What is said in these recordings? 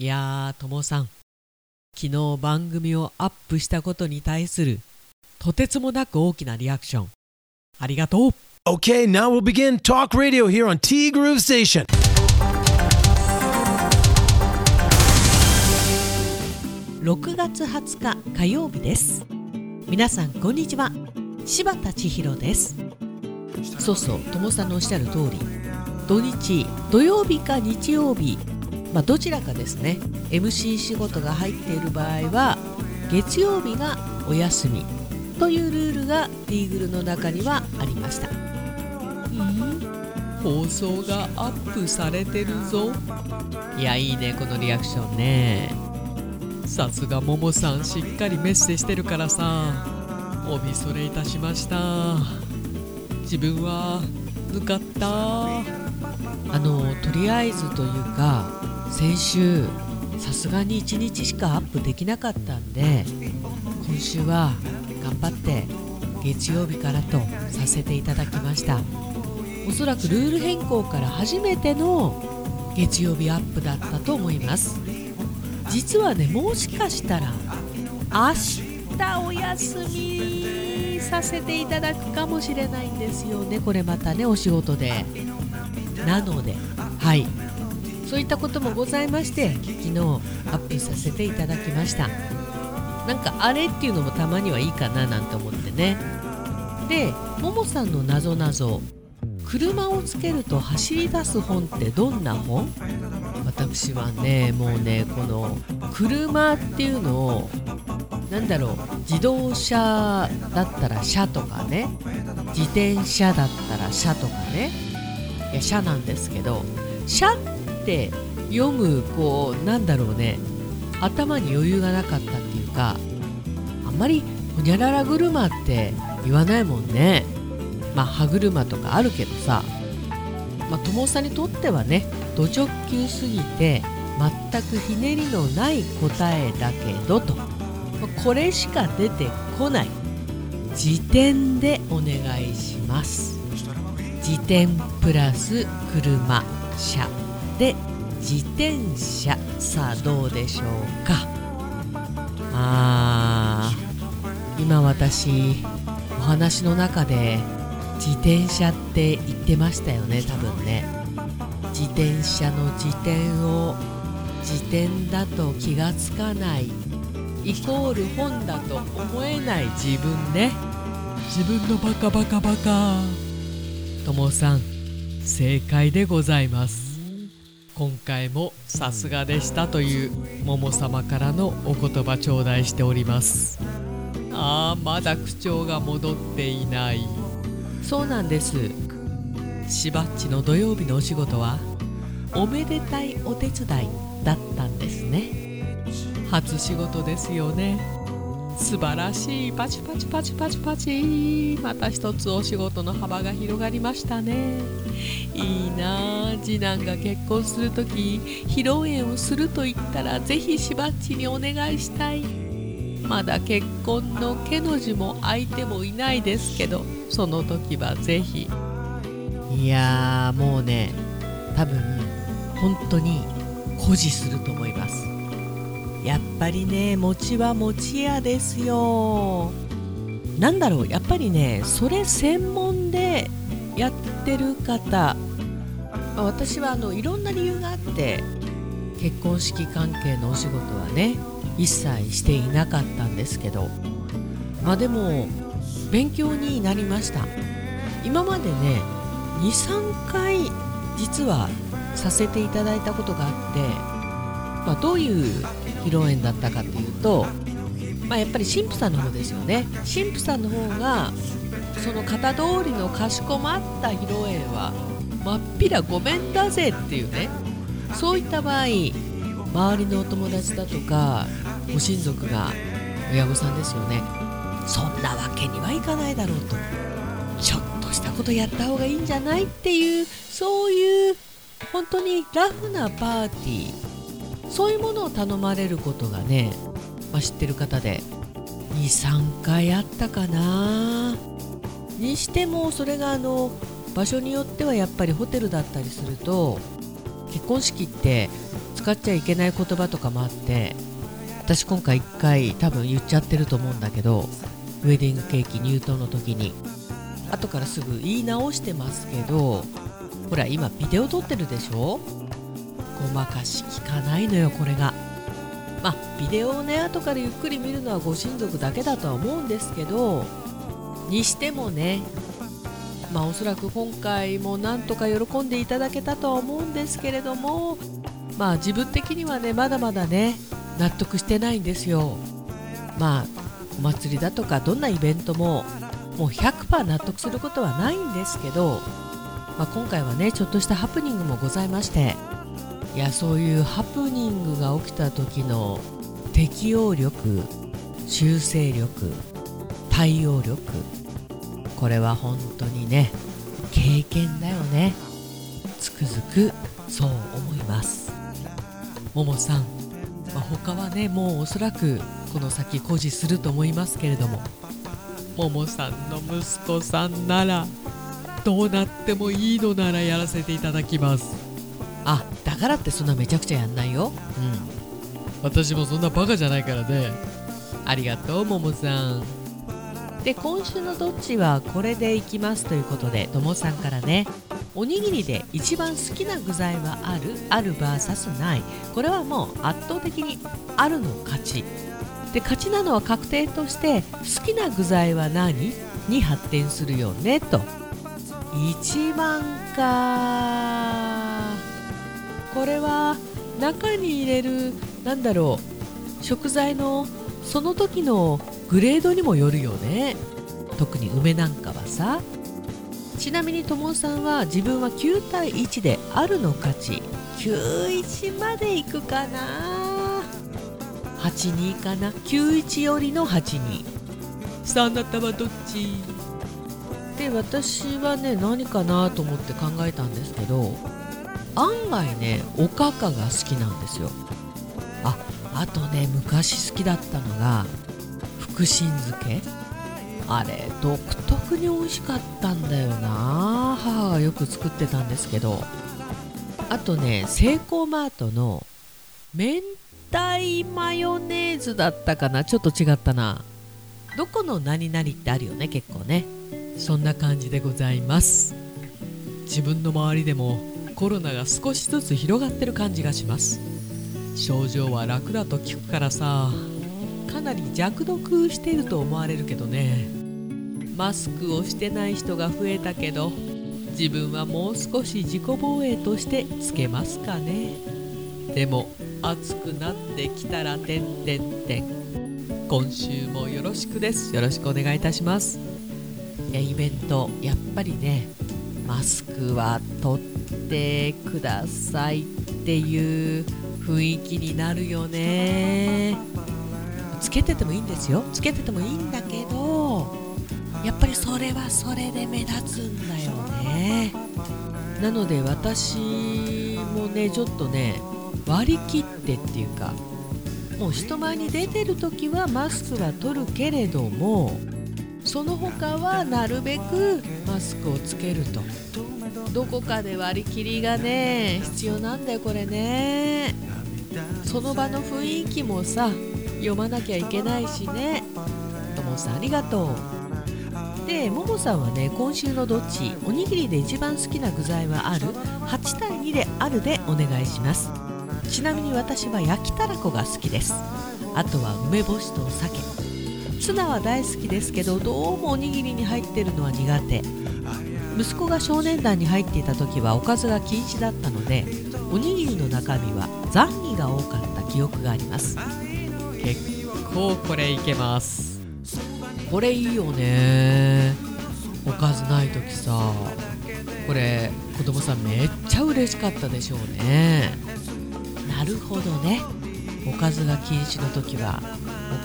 いやーともさん。昨日番組をアップしたことに対するとてつもなく大きなリアクション。ありがとう。Okay, now we'll begin talk radio here on T Groove Station. 6月20日火曜日です。皆さんこんにちは。柴田千尋です。そうそうともさんのおっしゃる通り。土日土曜日か日曜日まあ、どちらかですね。MC 仕事が入っている場合は月曜日がお休みというルールがティーグルの中にはありました。放送がアップされてるぞ。いやいいねこのリアクションね。さすがももさんしっかりメッセしてるからさ。お見それいたしました。自分はぬかった。あのとりあえずというか先週さすがに1日しかアップできなかったんで今週は頑張って月曜日からとさせていただきました。おそらくルール変更から初めての月曜日アップだったと思います。実はねもしかしたら明日お休みさせていただくかもしれないんですよね。これまたねお仕事で。なのではい。そういったこともございまして昨日アップさせていただきました。なんかあれっていうのもたまにはいいかななんて思ってね。でももさんのなぞなぞ車をつけると走り出す本ってどんな本？私はねもうねこの車っていうのをなんだろう自動車だったら車とかね自転車だったら車とかね。いや車なんですけど車って読むこうなんだろうね頭に余裕がなかったっていうかあんまりほにゃらら車って言わないもんね。まあ歯車とかあるけどさまあ友さんにとってはねド直球すぎて全くひねりのない答えだけどと、まあ、これしか出てこない。辞典でお願いします。辞典プラス車車。で自転車。さあどうでしょうか？あー今私お話の中で自転車って言ってましたよね多分ね。自転車の自転を自転だと気がつかないイコール本だと思えない自分ね。自分のバカバカバカ。ともさん正解でございます今回もさすがでしたという桃様からのお言葉頂戴しております。あーまだ口調が戻っていない。そうなんです。しばっちの土曜日のお仕事はおめでたいお手伝いだったんですね。初仕事ですよね素晴らしい。パチパチパチパチパチ。また一つお仕事の幅が広がりましたね。いいなあ次男が結婚する時披露宴をすると言ったらぜひしばっちにお願いしたい。まだ結婚の「け」の字も相手もいないですけどその時はぜひ。いやーもうね多分本当に誇示すると思います。やっぱりね餅は餅屋ですよ。なんだろうやっぱりねそれ専門でやってる方。私はあのいろんな理由があって結婚式関係のお仕事はね一切していなかったんですけど。まあでも勉強になりました。今までね23回実はさせていただいたことがあって、まあ、どういう披露宴だったかっていうと、まあ、やっぱり神父さんの方ですよね。神父さんの方がその型通りのかしこまった披露宴はまっぴらごめんだぜっていうね。そういった場合周りのお友達だとかご親族が親御さんですよね。そんなわけにはいかないだろうと。ちょっとしたことやった方がいいんじゃないっていうそういう本当にラフなパーティーそういうものを頼まれることがね、まあ、知ってる方で23回あったかな。にしてもそれがあの場所によってはやっぱりホテルだったりすると結婚式って使っちゃいけない言葉とかもあって私今回1回多分言っちゃってると思うんだけどウェディングケーキ入刀の時に後からすぐ言い直してますけどほら今ビデオ撮ってるでしょ？ごまかし聞かないのよこれが。まあビデオをね後からゆっくり見るのはご親族だけだとは思うんですけどにしてもねまあおそらく今回もなんとか喜んでいただけたとは思うんですけれどもまあ自分的にはねまだまだね納得してないんですよ。まあお祭りだとかどんなイベントももう100%納得することはないんですけど、まあ、今回はねちょっとしたハプニングもございましていやそういうハプニングが起きた時の適応力修正力対応力これは本当にね経験だよね。つくづくそう思います。ももさん、まあ、他はねもうおそらくこの先誇示すると思いますけれどもももさんの息子さんならどうなってもいいのならやらせていただきます。あからってそんなめちゃくちゃやんないよ。うん。私もそんなバカじゃないからね。ありがとうももさん。で今週のどっちはこれでいきますということでともさんからねおにぎりで一番好きな具材はある？ある VS ない。これはもう圧倒的にあるの勝ち。で勝ちなのは確定として好きな具材は何？に発展するよねと。1番かこれは中に入れるなんだろう食材のその時のグレードにもよるよね。特に梅なんかはさ。ちなみにともさんは自分は9対1であるの勝ち。91までいくかな。82かな。91よりの82さああなたはどっち？で私はね何かなと思って考えたんですけど。案外ねおかかが好きなんですよ。ああとね昔好きだったのが福神漬け。あれ独特に美味しかったんだよな。母がよく作ってたんですけど。あとねセイコーマートの明太マヨネーズだったかな。ちょっと違ったな。どこの何々ってあるよね結構ね。そんな感じでございます。自分の周りでもコロナが少しずつ広がってる感じがします。症状は楽だと聞くからさかなり弱毒していると思われるけどね。マスクをしてない人が増えたけど自分はもう少し自己防衛としてつけますかね。でも暑くなってきたらてんてんて。ん今週もよろしくです。よろしくお願いいたします。イベントやっぱりねマスクは取ってくださいっていう雰囲気になるよね。つけててもいいんですよ。つけててもいいんだけどやっぱりそれはそれで目立つんだよね。なので私もねちょっとね割り切ってっていうかもう人前に出てる時はマスクは取るけれどもその他はなるべくマスクをつけると。どこかで割り切りがね必要なんだよこれね。その場の雰囲気もさ読まなきゃいけないしね。ともさんありがとう。でももさんはね今週のどっちおにぎりで一番好きな具材はある？8対2であるでお願いします。ちなみに私は焼きたらこが好きです。あとは梅干しとお酒。ツナは大好きですけどどうもおにぎりに入ってるのは苦手。息子が少年団に入っていた時はおかずが禁止だったのでおにぎりの中身はザンギが多かった記憶があります。結構これいけます。これいいよね。おかずない時さこれ子供さんめっちゃ嬉しかったでしょうね。なるほどね。おかずが禁止の時は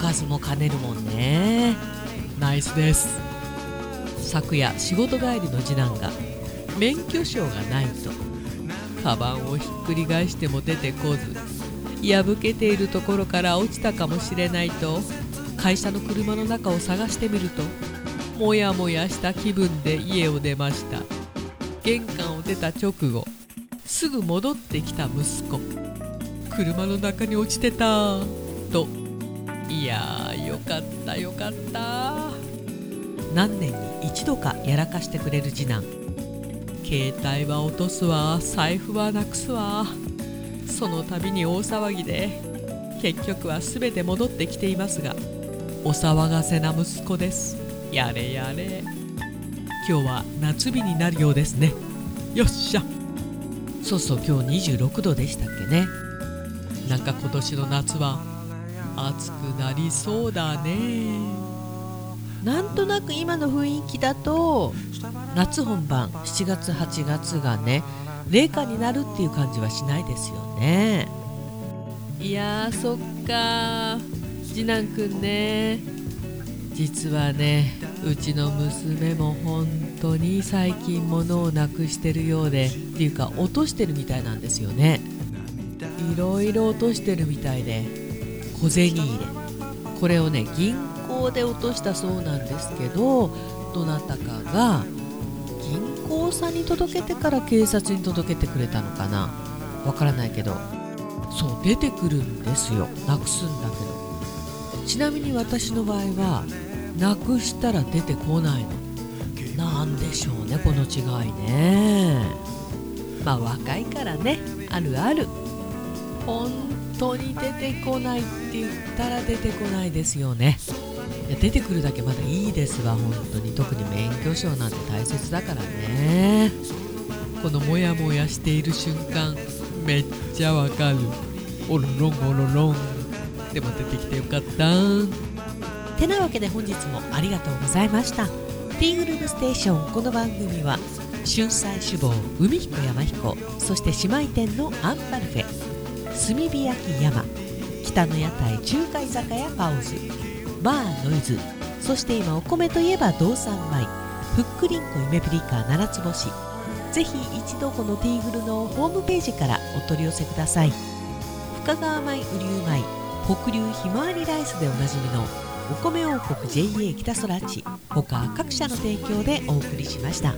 おかずも兼ねるもんね。ナイスです。昨夜仕事帰りの次男が免許証がないとカバンをひっくり返しても出てこず破けているところから落ちたかもしれないと会社の車の中を探してみるともやもやした気分で家を出ました。玄関を出た直後すぐ戻ってきた息子。車の中に落ちてたといやーよかったよかった。何年に一度かやらかしてくれる次男。携帯は落とすわ財布はなくすわ。その度に大騒ぎで結局は全て戻ってきていますがお騒がせな息子です。やれやれ。今日は夏日になるようですね。よっしゃ。そうそう今日26度でしたっけね。なんか今年の夏は暑くなりそうだね。なんとなく今の雰囲気だと夏本番7月8月がね冷夏になるっていう感じはしないですよね。いやーそっか次男くんね。実はねうちの娘も本当に最近物をなくしてるようでっていうか落としてるみたいなんですよね。いろいろ落としてるみたいで小銭入れ。これをね銀行で落としたそうなんですけどどなたかが銀行さんに届けてから警察に届けてくれたのかな。わからないけど。そう出てくるんですよ。なくすんだけど。ちなみに私の場合はなくしたら出てこないの。なんでしょうねこの違いね。まあ若いからね。あるある。本当に出てこないって言ったら出てこないですよね。いや出てくるだけまだいいですわ本当に。特に免許証なんて大切だからね。このモヤモヤしている瞬間めっちゃわかる。おろろんおろろん。でも出てきてよかった。てなわけで本日もありがとうございました。ティーグルームステーションこの番組は春菜志望海彦山彦そして姉妹店のアンパルフェ。炭火焼き山北の屋台中華居酒屋パオズバーノイズそして今お米といえば道産米ふっくりんこ夢プリカ七つ星。ぜひ一度このティーグルのホームページからお取り寄せください。深川米雨竜米北流ひまわりライスでおなじみのお米王国 JA 北空地他各社の提供でお送りしました。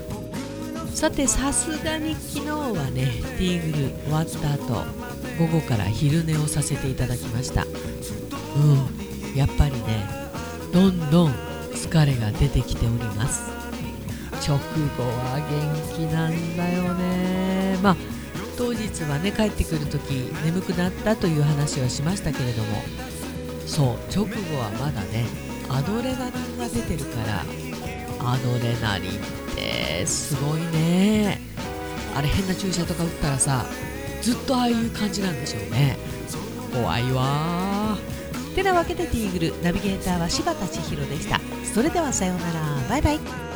さてさすがに昨日はねティーグル終わった後午後から昼寝をさせていただきました。うんやっぱりねどんどん疲れが出てきております。直後は元気なんだよね。まあ当日はね帰ってくる時眠くなったという話はしましたけれども。そう直後はまだねアドレナリンが出てるからアドレナリンってすごいね。あれ変な注射とか打ったらさずっとああいう感じなんでしょうね。怖いわてなわけでティーグルナビゲーターは柴田千尋でした。それではさようなら。バイバイ。